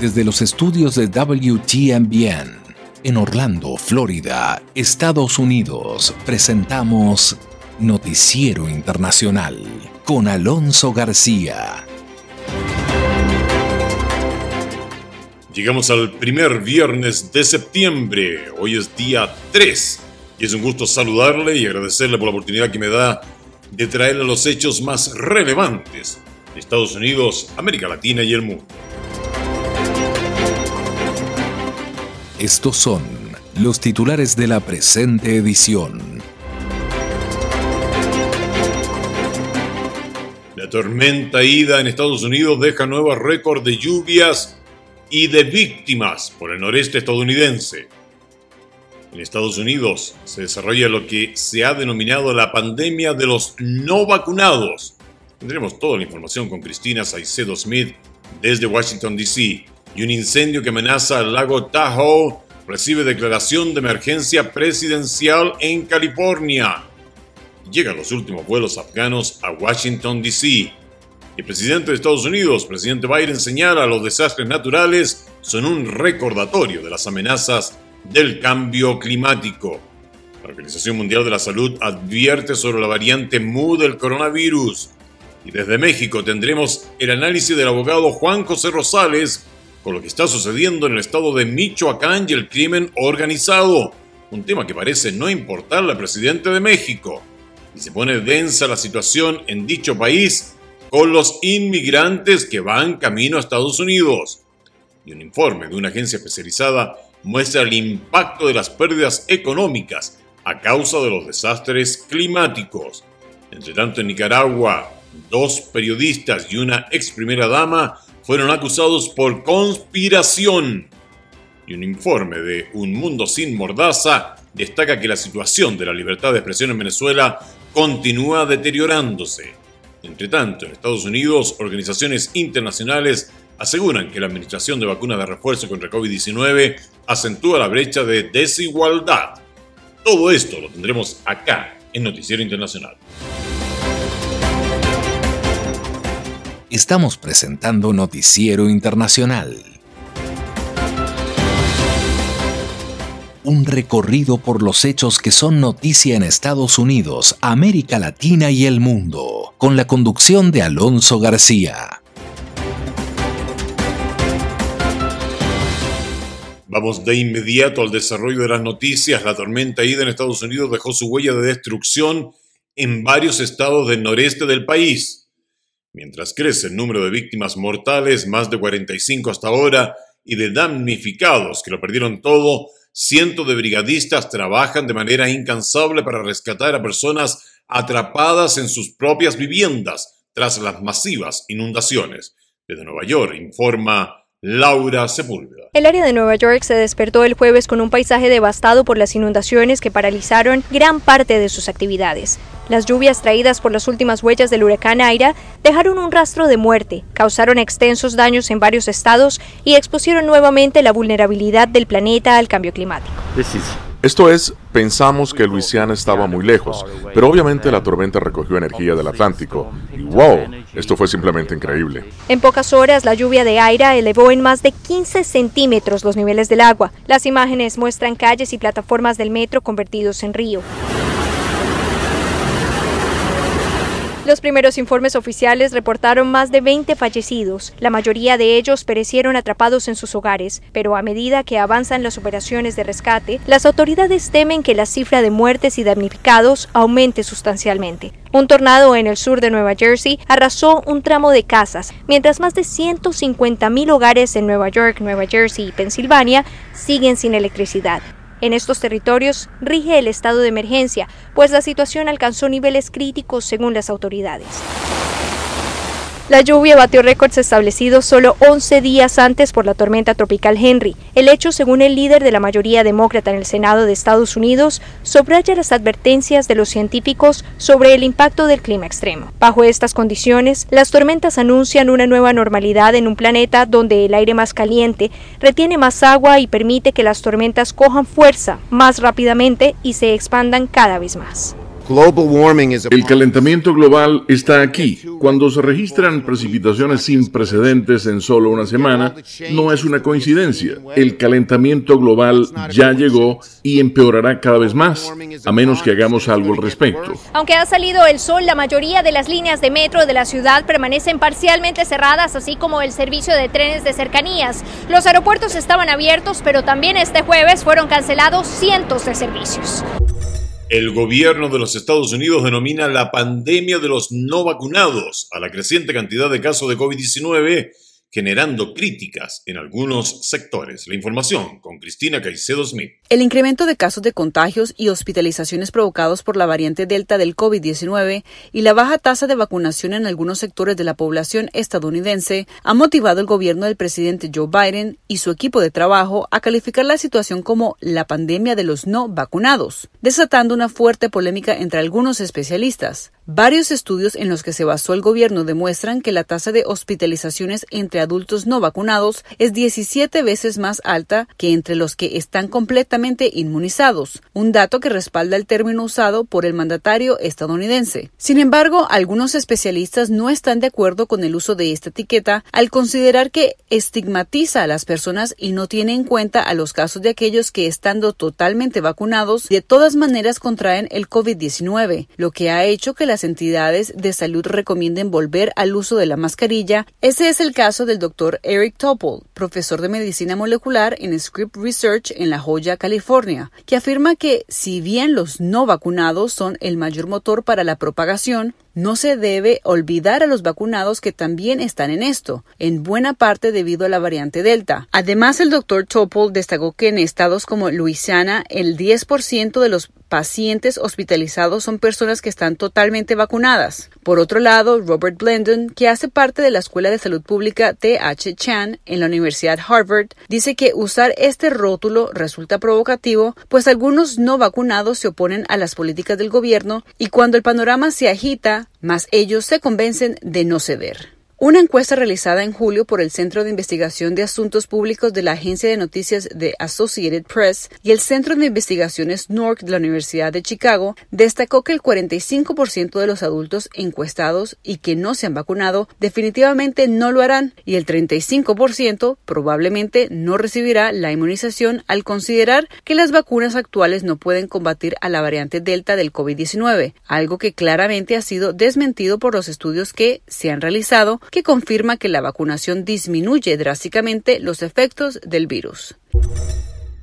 Desde los estudios de WTMBN en Orlando, Florida, Estados Unidos, presentamos Noticiero Internacional con Alonso García. Llegamos al primer viernes de septiembre. Hoy es día 3 y es un gusto saludarle y agradecerle por la oportunidad que me da de traerle los hechos más relevantes de Estados Unidos, América Latina y el mundo. Estos son los titulares de la presente edición. La tormenta Ida en Estados Unidos deja nuevos récords de lluvias y de víctimas por el noreste estadounidense. En Estados Unidos se desarrolla lo que se ha denominado la pandemia de los no vacunados. Tendremos toda la información con Cristina Saicedo Smith desde Washington, D.C y un incendio que amenaza al lago Tahoe recibe declaración de emergencia presidencial en California. Llegan los últimos vuelos afganos a Washington, D.C. El presidente de Estados Unidos, presidente Biden, señala los desastres naturales son un recordatorio de las amenazas del cambio climático. La Organización Mundial de la Salud advierte sobre la variante MU del coronavirus. Y desde México tendremos el análisis del abogado Juan José Rosales con lo que está sucediendo en el estado de Michoacán y el crimen organizado, un tema que parece no importarle al presidente de México. Y se pone densa la situación en dicho país con los inmigrantes que van camino a Estados Unidos. Y un informe de una agencia especializada muestra el impacto de las pérdidas económicas a causa de los desastres climáticos. Entre tanto, en Nicaragua, dos periodistas y una ex primera dama fueron acusados por conspiración. Y un informe de Un Mundo Sin Mordaza destaca que la situación de la libertad de expresión en Venezuela continúa deteriorándose. Entre tanto, en Estados Unidos, organizaciones internacionales aseguran que la administración de vacunas de refuerzo contra COVID-19 acentúa la brecha de desigualdad. Todo esto lo tendremos acá en Noticiero Internacional. Estamos presentando Noticiero Internacional. Un recorrido por los hechos que son noticia en Estados Unidos, América Latina y el mundo, con la conducción de Alonso García. Vamos de inmediato al desarrollo de las noticias. La tormenta Ida en Estados Unidos dejó su huella de destrucción en varios estados del noreste del país. Mientras crece el número de víctimas mortales, más de 45 hasta ahora, y de damnificados que lo perdieron todo, cientos de brigadistas trabajan de manera incansable para rescatar a personas atrapadas en sus propias viviendas tras las masivas inundaciones. Desde Nueva York informa Laura Sepúlveda. El área de Nueva York se despertó el jueves con un paisaje devastado por las inundaciones que paralizaron gran parte de sus actividades. Las lluvias traídas por las últimas huellas del huracán Aira dejaron un rastro de muerte, causaron extensos daños en varios estados y expusieron nuevamente la vulnerabilidad del planeta al cambio climático. Esto es, pensamos que Luisiana estaba muy lejos, pero obviamente la tormenta recogió energía del Atlántico. Wow, esto fue simplemente increíble. En pocas horas, la lluvia de aire elevó en más de 15 centímetros los niveles del agua. Las imágenes muestran calles y plataformas del metro convertidos en río. Los primeros informes oficiales reportaron más de 20 fallecidos. La mayoría de ellos perecieron atrapados en sus hogares, pero a medida que avanzan las operaciones de rescate, las autoridades temen que la cifra de muertes y damnificados aumente sustancialmente. Un tornado en el sur de Nueva Jersey arrasó un tramo de casas, mientras más de 150.000 hogares en Nueva York, Nueva Jersey y Pensilvania siguen sin electricidad. En estos territorios rige el estado de emergencia, pues la situación alcanzó niveles críticos según las autoridades. La lluvia batió récords establecidos solo 11 días antes por la tormenta tropical Henry. El hecho, según el líder de la mayoría demócrata en el Senado de Estados Unidos, subraya las advertencias de los científicos sobre el impacto del clima extremo. Bajo estas condiciones, las tormentas anuncian una nueva normalidad en un planeta donde el aire más caliente retiene más agua y permite que las tormentas cojan fuerza más rápidamente y se expandan cada vez más. El calentamiento global está aquí. Cuando se registran precipitaciones sin precedentes en solo una semana, no es una coincidencia. El calentamiento global ya llegó y empeorará cada vez más, a menos que hagamos algo al respecto. Aunque ha salido el sol, la mayoría de las líneas de metro de la ciudad permanecen parcialmente cerradas, así como el servicio de trenes de cercanías. Los aeropuertos estaban abiertos, pero también este jueves fueron cancelados cientos de servicios. El gobierno de los Estados Unidos denomina la pandemia de los no vacunados a la creciente cantidad de casos de COVID-19 generando críticas en algunos sectores. La información con Cristina Caicedo Smith. El incremento de casos de contagios y hospitalizaciones provocados por la variante Delta del COVID-19 y la baja tasa de vacunación en algunos sectores de la población estadounidense ha motivado al gobierno del presidente Joe Biden y su equipo de trabajo a calificar la situación como la pandemia de los no vacunados, desatando una fuerte polémica entre algunos especialistas. Varios estudios en los que se basó el gobierno demuestran que la tasa de hospitalizaciones entre adultos no vacunados es 17 veces más alta que entre los que están completamente inmunizados, un dato que respalda el término usado por el mandatario estadounidense. Sin embargo, algunos especialistas no están de acuerdo con el uso de esta etiqueta al considerar que estigmatiza a las personas y no tiene en cuenta a los casos de aquellos que estando totalmente vacunados de todas maneras contraen el COVID-19, lo que ha hecho que las entidades de salud recomienden volver al uso de la mascarilla. Ese es el caso del doctor Eric Topol, profesor de medicina molecular en Script Research en La Joya, California, que afirma que si bien los no vacunados son el mayor motor para la propagación, no se debe olvidar a los vacunados que también están en esto, en buena parte debido a la variante Delta. Además, el doctor Topol destacó que en estados como Luisiana, el 10% de los pacientes hospitalizados son personas que están totalmente vacunadas. Por otro lado, Robert Blendon, que hace parte de la Escuela de Salud Pública T.H. Chan en la Universidad Harvard, dice que usar este rótulo resulta provocativo, pues algunos no vacunados se oponen a las políticas del gobierno y cuando el panorama se agita, más ellos se convencen de no ceder. Una encuesta realizada en julio por el Centro de Investigación de Asuntos Públicos de la agencia de noticias de Associated Press y el Centro de Investigaciones NORC de la Universidad de Chicago destacó que el 45% de los adultos encuestados y que no se han vacunado definitivamente no lo harán y el 35% probablemente no recibirá la inmunización al considerar que las vacunas actuales no pueden combatir a la variante Delta del COVID-19, algo que claramente ha sido desmentido por los estudios que se han realizado que confirma que la vacunación disminuye drásticamente los efectos del virus.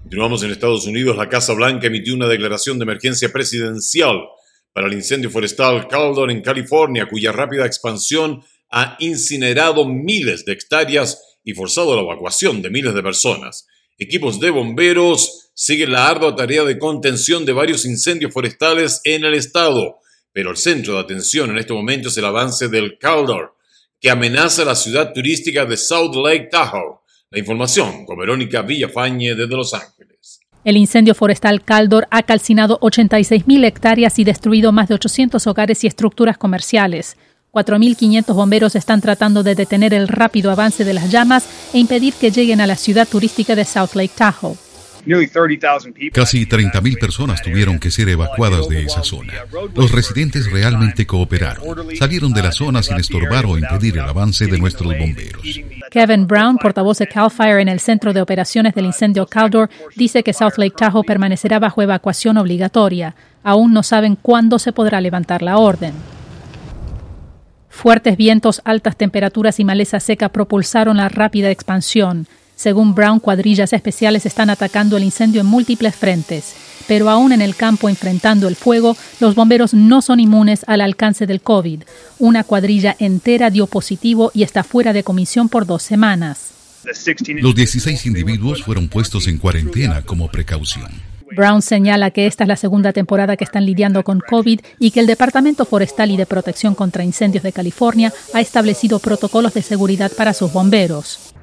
Continuamos en Estados Unidos. La Casa Blanca emitió una declaración de emergencia presidencial para el incendio forestal Caldor en California, cuya rápida expansión ha incinerado miles de hectáreas y forzado la evacuación de miles de personas. Equipos de bomberos siguen la ardua tarea de contención de varios incendios forestales en el estado, pero el centro de atención en este momento es el avance del Caldor, que amenaza la ciudad turística de South Lake Tahoe. La información con Verónica Villafañe desde Los Ángeles. El incendio forestal Caldor ha calcinado 86.000 hectáreas y destruido más de 800 hogares y estructuras comerciales. 4.500 bomberos están tratando de detener el rápido avance de las llamas e impedir que lleguen a la ciudad turística de South Lake Tahoe. Casi 30.000 personas tuvieron que ser evacuadas de esa zona. Los residentes realmente cooperaron. Salieron de la zona sin estorbar o impedir el avance de nuestros bomberos. Kevin Brown, portavoz de CAL FIRE en el Centro de Operaciones del Incendio Caldor, dice que South Lake Tahoe permanecerá bajo evacuación obligatoria. Aún no saben cuándo se podrá levantar la orden. Fuertes vientos, altas temperaturas y maleza seca propulsaron la rápida expansión. Según Brown, cuadrillas especiales están atacando el incendio en múltiples frentes, pero aún en el campo enfrentando el fuego, los bomberos no son inmunes al alcance del COVID. Una cuadrilla entera dio positivo y está fuera de comisión por dos semanas. Los 16 individuos fueron puestos en cuarentena como precaución. Brown señala que esta es la segunda temporada que están lidiando con COVID y que el Departamento Forestal y de Protección contra Incendios de California ha establecido protocolos de seguridad para sus bomberos.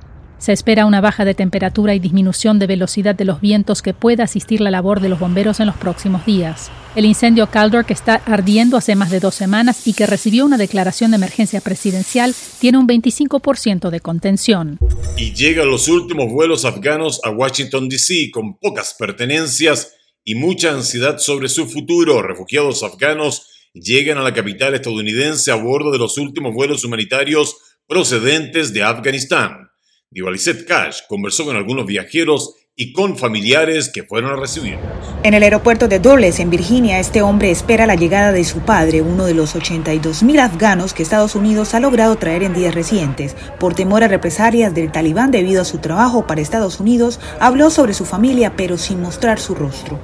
Se espera una baja de temperatura y disminución de velocidad de los vientos que pueda asistir la labor de los bomberos en los próximos días. El incendio Caldor, que está ardiendo hace más de dos semanas y que recibió una declaración de emergencia presidencial, tiene un 25% de contención. Y llegan los últimos vuelos afganos a Washington, D.C. con pocas pertenencias y mucha ansiedad sobre su futuro. Refugiados afganos llegan a la capital estadounidense a bordo de los últimos vuelos humanitarios procedentes de Afganistán. Divaliset Cash conversó con algunos viajeros y con familiares que fueron a recibirlos. En el aeropuerto de Dulles, en Virginia, este hombre espera la llegada de su padre, uno de los 82 mil afganos que Estados Unidos ha logrado traer en días recientes. Por temor a represalias del talibán debido a su trabajo para Estados Unidos, habló sobre su familia, pero sin mostrar su rostro.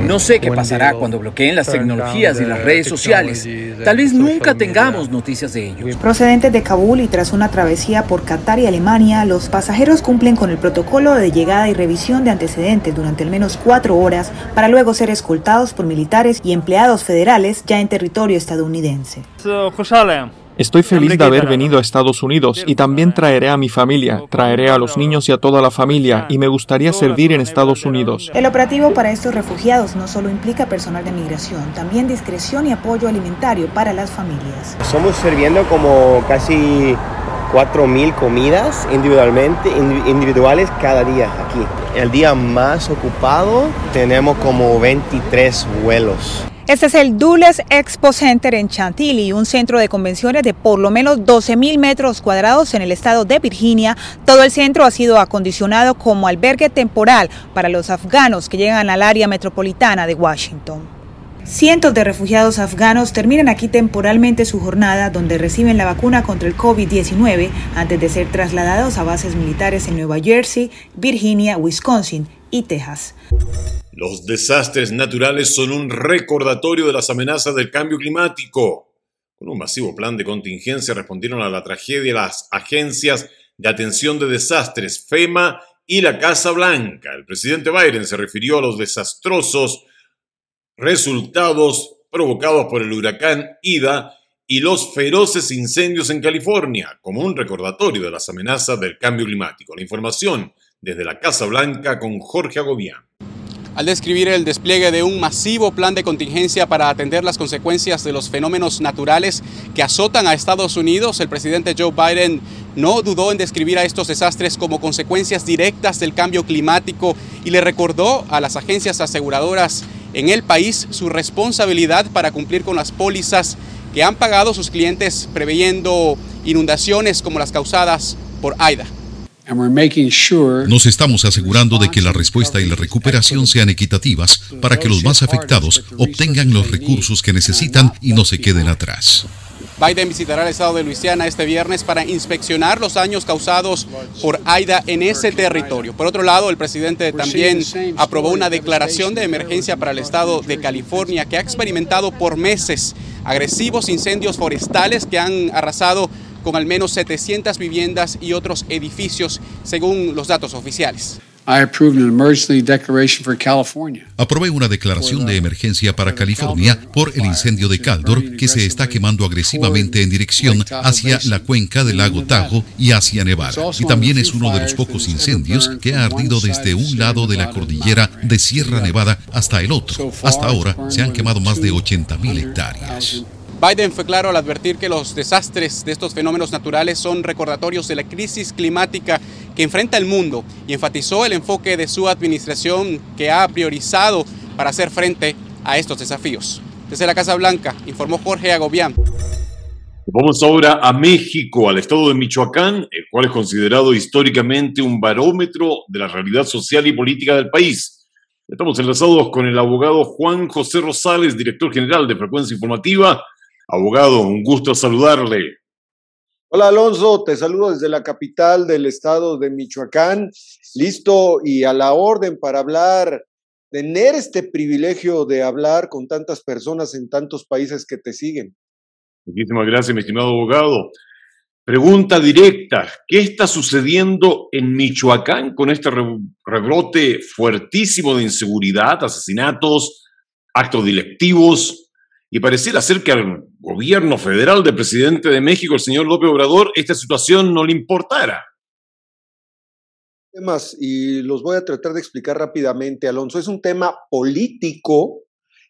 No sé qué pasará cuando bloqueen las tecnologías y las redes sociales. Tal vez nunca tengamos noticias de ellos. Procedentes de Kabul y tras una travesía por Qatar y Alemania, los pasajeros cumplen con el protocolo de llegada y revisión de antecedentes durante al menos cuatro horas para luego ser escoltados por militares y empleados federales ya en territorio estadounidense. Estoy feliz de haber venido a Estados Unidos y también traeré a mi familia, traeré a los niños y a toda la familia y me gustaría servir en Estados Unidos. El operativo para estos refugiados no solo implica personal de migración, también discreción y apoyo alimentario para las familias. Somos sirviendo como casi 4.000 comidas individualmente, individuales cada día aquí. El día más ocupado tenemos como 23 vuelos. Este es el Dulles Expo Center en Chantilly, un centro de convenciones de por lo menos 12.000 metros cuadrados en el estado de Virginia. Todo el centro ha sido acondicionado como albergue temporal para los afganos que llegan al área metropolitana de Washington. Cientos de refugiados afganos terminan aquí temporalmente su jornada donde reciben la vacuna contra el COVID-19 antes de ser trasladados a bases militares en Nueva Jersey, Virginia, Wisconsin y Texas. Los desastres naturales son un recordatorio de las amenazas del cambio climático. Con un masivo plan de contingencia respondieron a la tragedia las agencias de atención de desastres FEMA y la Casa Blanca. El presidente Biden se refirió a los desastrosos resultados provocados por el huracán Ida y los feroces incendios en California, como un recordatorio de las amenazas del cambio climático. La información desde la Casa Blanca con Jorge Agobián. Al describir el despliegue de un masivo plan de contingencia para atender las consecuencias de los fenómenos naturales que azotan a Estados Unidos, el presidente Joe Biden no dudó en describir a estos desastres como consecuencias directas del cambio climático y le recordó a las agencias aseguradoras en el país su responsabilidad para cumplir con las pólizas que han pagado sus clientes preveyendo inundaciones como las causadas por AIDA. Nos estamos asegurando de que la respuesta y la recuperación sean equitativas para que los más afectados obtengan los recursos que necesitan y no se queden atrás. Biden visitará el estado de Luisiana este viernes para inspeccionar los daños causados por AIDA en ese territorio. Por otro lado, el presidente también aprobó una declaración de emergencia para el estado de California que ha experimentado por meses agresivos incendios forestales que han arrasado con al menos 700 viviendas y otros edificios, según los datos oficiales. Aprobé una declaración de emergencia para California por el incendio de Caldor que se está quemando agresivamente en dirección hacia la cuenca del lago Tahoe y hacia Nevada. Y también es uno de los pocos incendios que ha ardido desde un lado de la cordillera de Sierra Nevada hasta el otro. Hasta ahora se han quemado más de 80.000 hectáreas. Biden fue claro al advertir que los desastres de estos fenómenos naturales son recordatorios de la crisis climática que enfrenta el mundo y enfatizó el enfoque de su administración que ha priorizado para hacer frente a estos desafíos. Desde la Casa Blanca, informó Jorge Agobián. Vamos ahora a México, al estado de Michoacán, el cual es considerado históricamente un barómetro de la realidad social y política del país. Estamos enlazados con el abogado Juan José Rosales, director general de Frecuencia Informativa, Abogado, un gusto saludarle. Hola Alonso, te saludo desde la capital del estado de Michoacán, listo y a la orden para hablar, tener este privilegio de hablar con tantas personas en tantos países que te siguen. Muchísimas gracias, mi estimado abogado. Pregunta directa, ¿qué está sucediendo en Michoacán con este rebrote fuertísimo de inseguridad, asesinatos, actos directivos? Y pareciera ser que al gobierno federal del presidente de México, el señor López Obrador, esta situación no le importara. Temas, y los voy a tratar de explicar rápidamente, Alonso. Es un tema político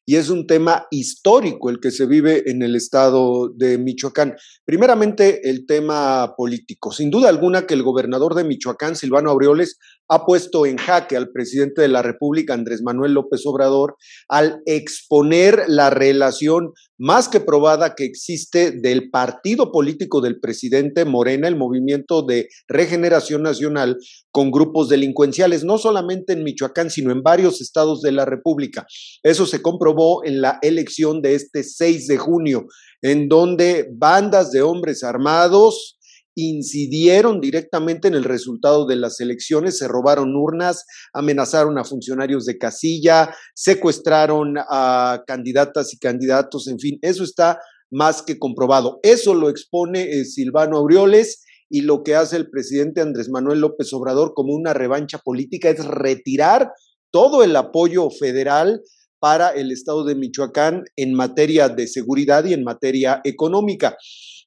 y es un tema histórico el que se vive en el estado de Michoacán. Primeramente, el tema político. Sin duda alguna que el gobernador de Michoacán, Silvano Aureoles, ha puesto en jaque al presidente de la República, Andrés Manuel López Obrador, al exponer la relación más que probada que existe del partido político del presidente Morena, el Movimiento de Regeneración Nacional, con grupos delincuenciales, no solamente en Michoacán, sino en varios estados de la República. Eso se comprobó en la elección de este 6 de junio, en donde bandas de hombres armados, incidieron directamente en el resultado de las elecciones, se robaron urnas, amenazaron a funcionarios de casilla, secuestraron a candidatas y candidatos, en fin, eso está más que comprobado. Eso lo expone eh, Silvano Aureoles y lo que hace el presidente Andrés Manuel López Obrador como una revancha política es retirar todo el apoyo federal para el estado de Michoacán en materia de seguridad y en materia económica.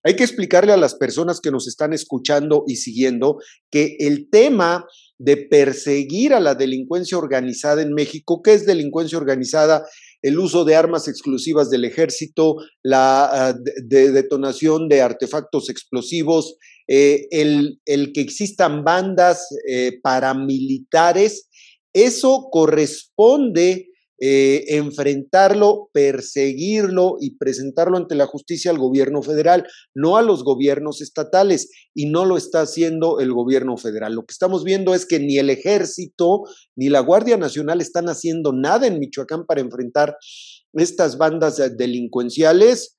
Hay que explicarle a las personas que nos están escuchando y siguiendo que el tema de perseguir a la delincuencia organizada en México, ¿qué es delincuencia organizada? El uso de armas exclusivas del ejército, la ah, detonación de artefactos explosivos, eh, el, el, que existan bandas eh, paramilitares, eso corresponde eh, enfrentarlo, perseguirlo y presentarlo ante la justicia al gobierno federal, no a los gobiernos estatales, y no lo está haciendo el gobierno federal. Lo que estamos viendo es que ni el ejército ni la Guardia Nacional están haciendo nada en Michoacán para enfrentar estas bandas delincuenciales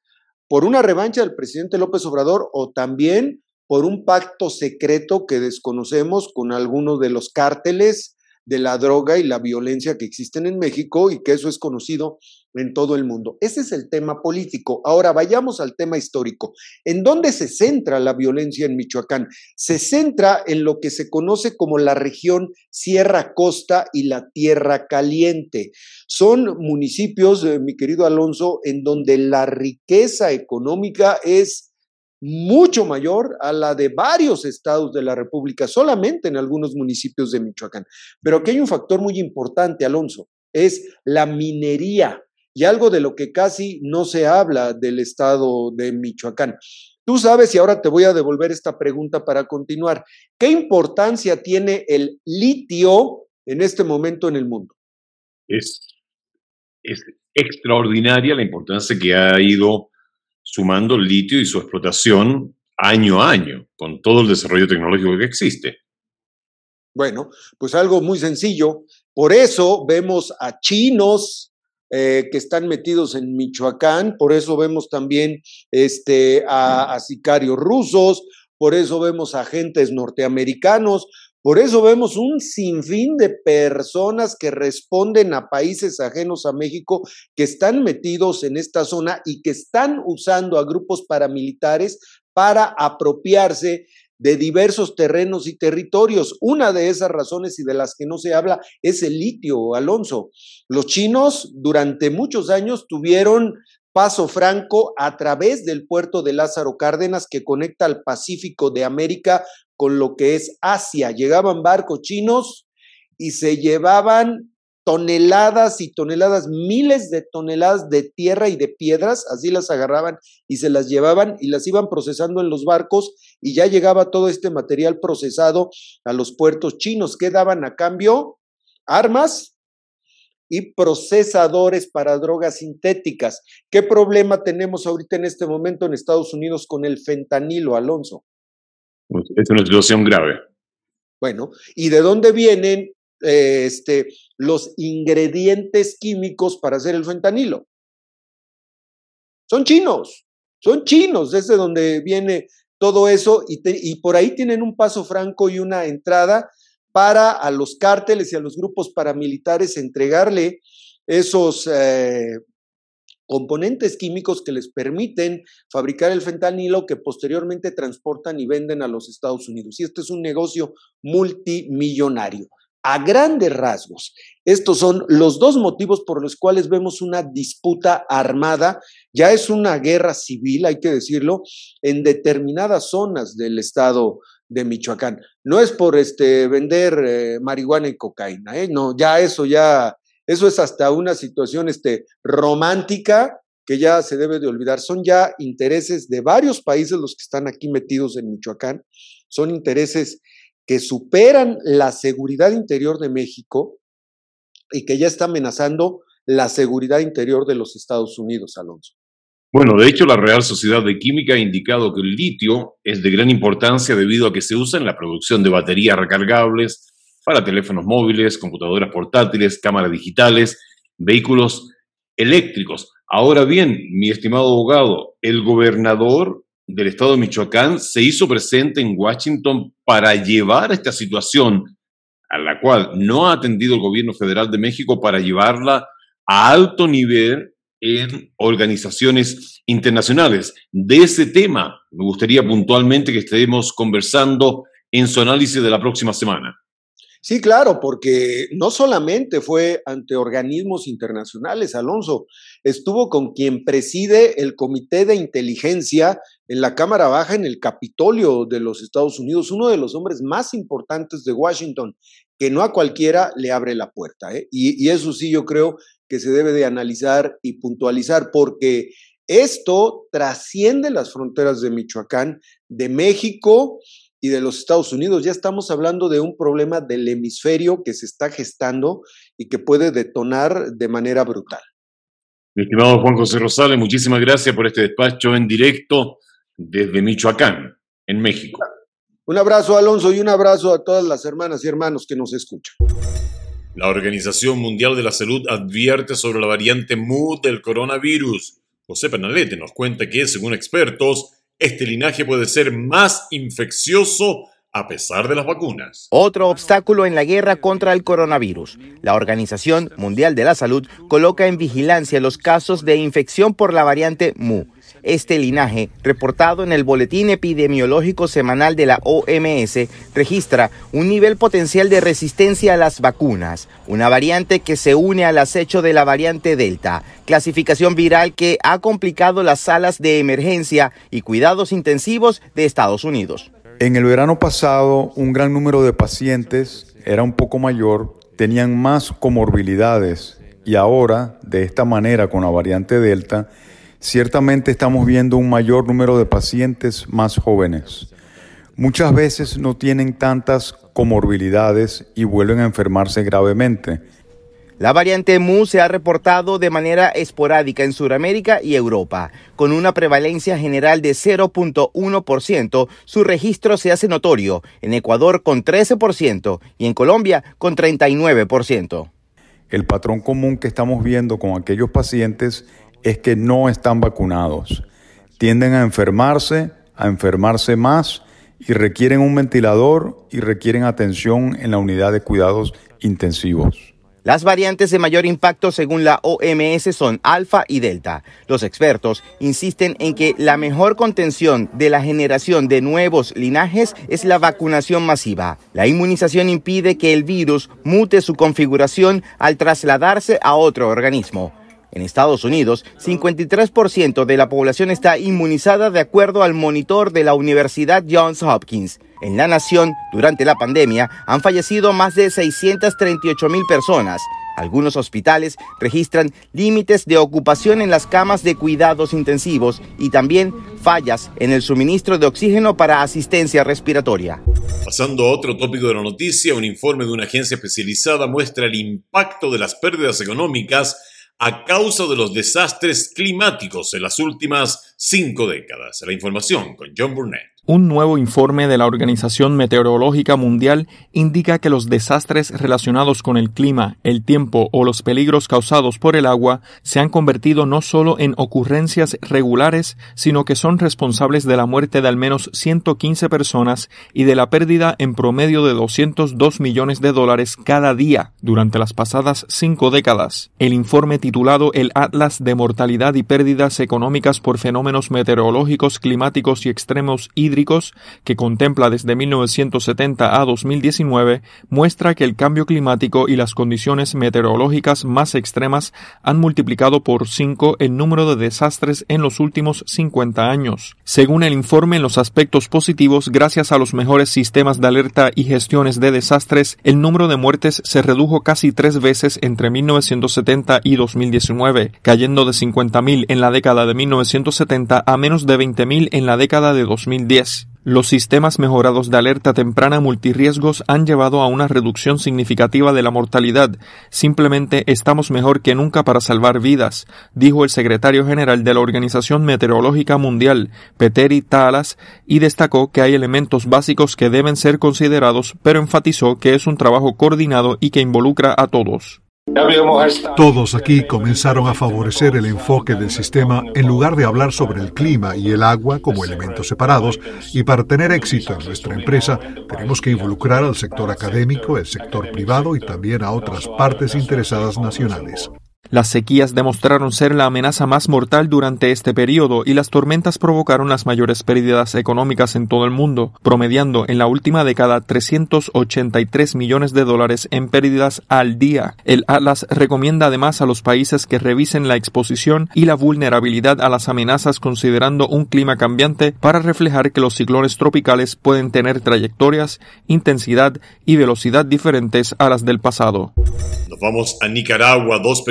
por una revancha del presidente López Obrador o también por un pacto secreto que desconocemos con algunos de los cárteles de la droga y la violencia que existen en México y que eso es conocido en todo el mundo. Ese es el tema político. Ahora vayamos al tema histórico. ¿En dónde se centra la violencia en Michoacán? Se centra en lo que se conoce como la región Sierra Costa y la Tierra Caliente. Son municipios, eh, mi querido Alonso, en donde la riqueza económica es mucho mayor a la de varios estados de la República, solamente en algunos municipios de Michoacán. Pero aquí hay un factor muy importante, Alonso, es la minería y algo de lo que casi no se habla del estado de Michoacán. Tú sabes, y ahora te voy a devolver esta pregunta para continuar, ¿qué importancia tiene el litio en este momento en el mundo? Es, es extraordinaria la importancia que ha ido sumando el litio y su explotación año a año, con todo el desarrollo tecnológico que existe. Bueno, pues algo muy sencillo. Por eso vemos a chinos eh, que están metidos en Michoacán, por eso vemos también este, a, a sicarios rusos, por eso vemos a agentes norteamericanos, por eso vemos un sinfín de personas que responden a países ajenos a México que están metidos en esta zona y que están usando a grupos paramilitares para apropiarse de diversos terrenos y territorios. Una de esas razones y de las que no se habla es el litio, Alonso. Los chinos durante muchos años tuvieron paso franco a través del puerto de Lázaro Cárdenas que conecta al Pacífico de América con lo que es Asia. Llegaban barcos chinos y se llevaban toneladas y toneladas, miles de toneladas de tierra y de piedras, así las agarraban y se las llevaban y las iban procesando en los barcos y ya llegaba todo este material procesado a los puertos chinos. ¿Qué daban a cambio? Armas y procesadores para drogas sintéticas. ¿Qué problema tenemos ahorita en este momento en Estados Unidos con el fentanilo, Alonso? Es una situación grave. Bueno, ¿y de dónde vienen eh, este, los ingredientes químicos para hacer el fentanilo? Son chinos, son chinos, desde donde viene todo eso y, y, por ahí tienen un paso franco y una entrada para a los cárteles y a los grupos paramilitares entregarle esos eh, componentes químicos que les permiten fabricar el fentanilo que posteriormente transportan y venden a los Estados Unidos. Y este es un negocio multimillonario. A grandes rasgos, estos son los dos motivos por los cuales vemos una disputa armada, ya es una guerra civil, hay que decirlo, en determinadas zonas del estado de Michoacán. No es por este, vender eh, marihuana y cocaína, ¿eh? no, ya eso ya eso es hasta una situación este, romántica que ya se debe de olvidar. Son ya intereses de varios países los que están aquí metidos en Michoacán. Son intereses que superan la seguridad interior de México y que ya está amenazando la seguridad interior de los Estados Unidos, Alonso. Bueno, de hecho, la Real Sociedad de Química ha indicado que el litio es de gran importancia debido a que se usa en la producción de baterías recargables para teléfonos móviles, computadoras portátiles, cámaras digitales, vehículos eléctricos. Ahora bien, mi estimado abogado, el gobernador del estado de Michoacán se hizo presente en Washington para llevar esta situación a la cual no ha atendido el gobierno federal de México para llevarla a alto nivel en organizaciones internacionales. De ese tema me gustaría puntualmente que estemos conversando en su análisis de la próxima semana. Sí, claro, porque no solamente fue ante organismos internacionales, Alonso, estuvo con quien preside el Comité de Inteligencia en la Cámara Baja en el Capitolio de los Estados Unidos, uno de los hombres más importantes de Washington, que no a cualquiera le abre la puerta. ¿eh? Y, y eso sí yo creo que se debe de analizar y puntualizar, porque esto trasciende las fronteras de Michoacán, de México y de los Estados Unidos. Ya estamos hablando de un problema del hemisferio que se está gestando y que puede detonar de manera brutal. Mi estimado Juan José Rosales, muchísimas gracias por este despacho en directo desde Michoacán, en México. Un abrazo, Alonso, y un abrazo a todas las hermanas y hermanos que nos escuchan. La Organización Mundial de la Salud advierte sobre la variante MU del coronavirus. José Penalete nos cuenta que, según expertos, este linaje puede ser más infeccioso a pesar de las vacunas. Otro obstáculo en la guerra contra el coronavirus. La Organización Mundial de la Salud coloca en vigilancia los casos de infección por la variante MU. Este linaje, reportado en el Boletín Epidemiológico Semanal de la OMS, registra un nivel potencial de resistencia a las vacunas, una variante que se une al acecho de la variante Delta, clasificación viral que ha complicado las salas de emergencia y cuidados intensivos de Estados Unidos. En el verano pasado, un gran número de pacientes, era un poco mayor, tenían más comorbilidades y ahora, de esta manera, con la variante Delta, ciertamente estamos viendo un mayor número de pacientes más jóvenes. Muchas veces no tienen tantas comorbilidades y vuelven a enfermarse gravemente. La variante MU se ha reportado de manera esporádica en Sudamérica y Europa. Con una prevalencia general de 0.1%, su registro se hace notorio en Ecuador con 13% y en Colombia con 39%. El patrón común que estamos viendo con aquellos pacientes es que no están vacunados. Tienden a enfermarse, a enfermarse más y requieren un ventilador y requieren atención en la unidad de cuidados intensivos. Las variantes de mayor impacto según la OMS son alfa y delta. Los expertos insisten en que la mejor contención de la generación de nuevos linajes es la vacunación masiva. La inmunización impide que el virus mute su configuración al trasladarse a otro organismo. En Estados Unidos, 53% de la población está inmunizada de acuerdo al monitor de la Universidad Johns Hopkins. En la nación, durante la pandemia, han fallecido más de 638 mil personas. Algunos hospitales registran límites de ocupación en las camas de cuidados intensivos y también fallas en el suministro de oxígeno para asistencia respiratoria. Pasando a otro tópico de la noticia, un informe de una agencia especializada muestra el impacto de las pérdidas económicas a causa de los desastres climáticos en las últimas cinco décadas. La información con John Burnett. Un nuevo informe de la Organización Meteorológica Mundial indica que los desastres relacionados con el clima, el tiempo o los peligros causados por el agua se han convertido no solo en ocurrencias regulares, sino que son responsables de la muerte de al menos 115 personas y de la pérdida en promedio de 202 millones de dólares cada día durante las pasadas cinco décadas. El informe titulado El Atlas de Mortalidad y Pérdidas Económicas por Fenómenos Meteorológicos, Climáticos y Extremos Hídricos que contempla desde 1970 a 2019, muestra que el cambio climático y las condiciones meteorológicas más extremas han multiplicado por 5 el número de desastres en los últimos 50 años. Según el informe, en los aspectos positivos, gracias a los mejores sistemas de alerta y gestiones de desastres, el número de muertes se redujo casi tres veces entre 1970 y 2019, cayendo de 50.000 en la década de 1970 a menos de 20.000 en la década de 2010. Los sistemas mejorados de alerta temprana multirriesgos han llevado a una reducción significativa de la mortalidad. Simplemente estamos mejor que nunca para salvar vidas, dijo el secretario general de la Organización Meteorológica Mundial, Peteri Talas, y destacó que hay elementos básicos que deben ser considerados, pero enfatizó que es un trabajo coordinado y que involucra a todos. Todos aquí comenzaron a favorecer el enfoque del sistema en lugar de hablar sobre el clima y el agua como elementos separados y para tener éxito en nuestra empresa tenemos que involucrar al sector académico, el sector privado y también a otras partes interesadas nacionales. Las sequías demostraron ser la amenaza más mortal durante este periodo y las tormentas provocaron las mayores pérdidas económicas en todo el mundo, promediando en la última década 383 millones de dólares en pérdidas al día. El Atlas recomienda además a los países que revisen la exposición y la vulnerabilidad a las amenazas considerando un clima cambiante para reflejar que los ciclones tropicales pueden tener trayectorias, intensidad y velocidad diferentes a las del pasado. Nos vamos a Nicaragua. Dos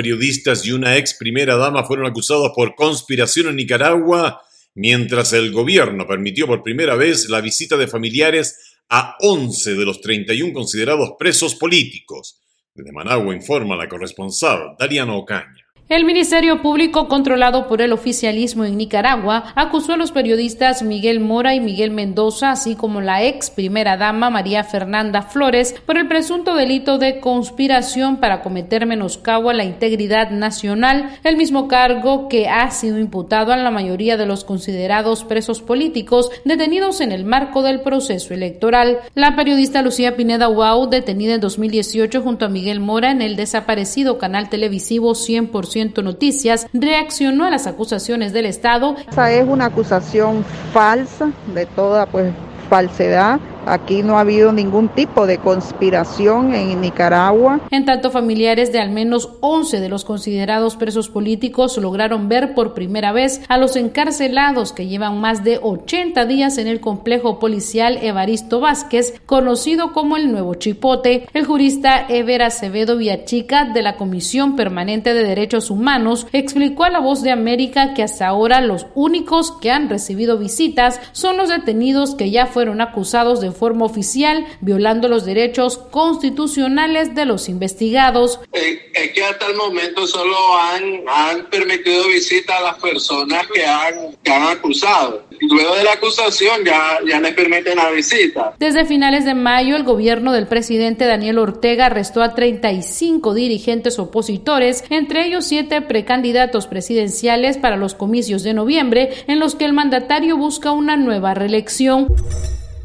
y una ex primera dama fueron acusados por conspiración en Nicaragua, mientras el gobierno permitió por primera vez la visita de familiares a 11 de los 31 considerados presos políticos. Desde Managua informa la corresponsal Dariana Ocaña. El Ministerio Público, controlado por el oficialismo en Nicaragua, acusó a los periodistas Miguel Mora y Miguel Mendoza, así como la ex primera dama María Fernanda Flores, por el presunto delito de conspiración para cometer menoscabo a la integridad nacional, el mismo cargo que ha sido imputado a la mayoría de los considerados presos políticos detenidos en el marco del proceso electoral. La periodista Lucía Pineda Wow, detenida en 2018 junto a Miguel Mora en el desaparecido canal televisivo 100% Noticias reaccionó a las acusaciones del Estado. Esa es una acusación falsa de toda pues falsedad Aquí no ha habido ningún tipo de conspiración en Nicaragua. En tanto, familiares de al menos 11 de los considerados presos políticos lograron ver por primera vez a los encarcelados que llevan más de 80 días en el complejo policial Evaristo Vázquez, conocido como el Nuevo Chipote. El jurista Ever Acevedo Villachica de la Comisión Permanente de Derechos Humanos explicó a La Voz de América que hasta ahora los únicos que han recibido visitas son los detenidos que ya fueron acusados de forma oficial, violando los derechos constitucionales de los investigados. Es que hasta el momento solo han, han permitido visita a las personas que han, que han acusado. Luego de la acusación ya, ya les permiten la visita. Desde finales de mayo, el gobierno del presidente Daniel Ortega arrestó a 35 dirigentes opositores, entre ellos siete precandidatos presidenciales para los comicios de noviembre, en los que el mandatario busca una nueva reelección.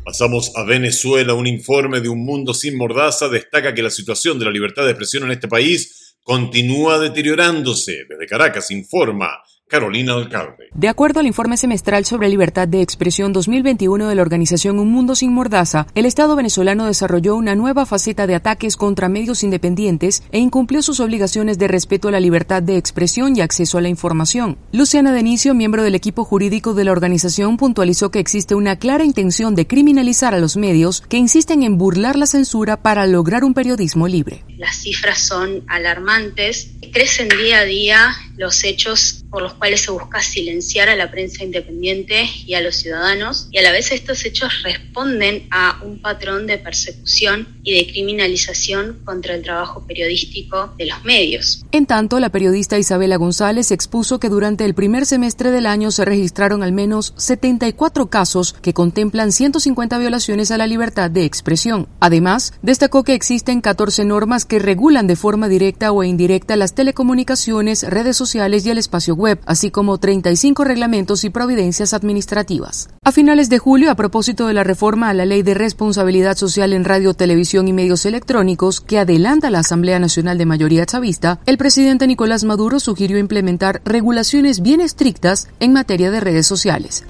Pasamos a Venezuela. Un informe de Un Mundo Sin Mordaza destaca que la situación de la libertad de expresión en este país continúa deteriorándose. Desde Caracas informa Carolina Alcalde. De acuerdo al informe semestral sobre libertad de expresión 2021 de la organización Un Mundo Sin Mordaza, el Estado venezolano desarrolló una nueva faceta de ataques contra medios independientes e incumplió sus obligaciones de respeto a la libertad de expresión y acceso a la información. Luciana Denicio, miembro del equipo jurídico de la organización, puntualizó que existe una clara intención de criminalizar a los medios que insisten en burlar la censura para lograr un periodismo libre. Las cifras son alarmantes, crecen día a día los hechos por los cuales se busca silenciar a la prensa independiente y a los ciudadanos, y a la vez estos hechos responden a un patrón de persecución y de criminalización contra el trabajo periodístico de los medios. En tanto, la periodista Isabela González expuso que durante el primer semestre del año se registraron al menos 74 casos que contemplan 150 violaciones a la libertad de expresión. Además, destacó que existen 14 normas que regulan de forma directa o indirecta las telecomunicaciones, redes sociales y el espacio web, así como 35 reglamentos y providencias administrativas. A finales de julio, a propósito de la reforma a la Ley de Responsabilidad Social en Radio, Televisión y Medios Electrónicos que adelanta la Asamblea Nacional de Mayoría Chavista, el presidente Nicolás Maduro sugirió implementar regulaciones bien estrictas en materia de redes sociales.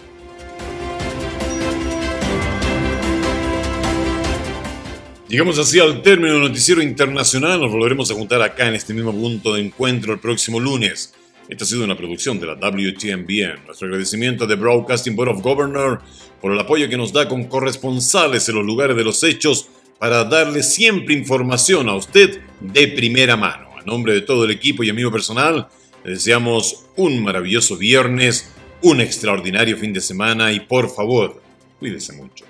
Llegamos así al término del noticiero internacional. Nos volveremos a juntar acá en este mismo punto de encuentro el próximo lunes. Esta ha sido una producción de la WTMBN. Nuestro agradecimiento de Broadcasting Board of Governors por el apoyo que nos da con corresponsales en los lugares de los hechos para darle siempre información a usted de primera mano. A nombre de todo el equipo y amigo personal, le deseamos un maravilloso viernes, un extraordinario fin de semana y por favor, Cuídese mucho.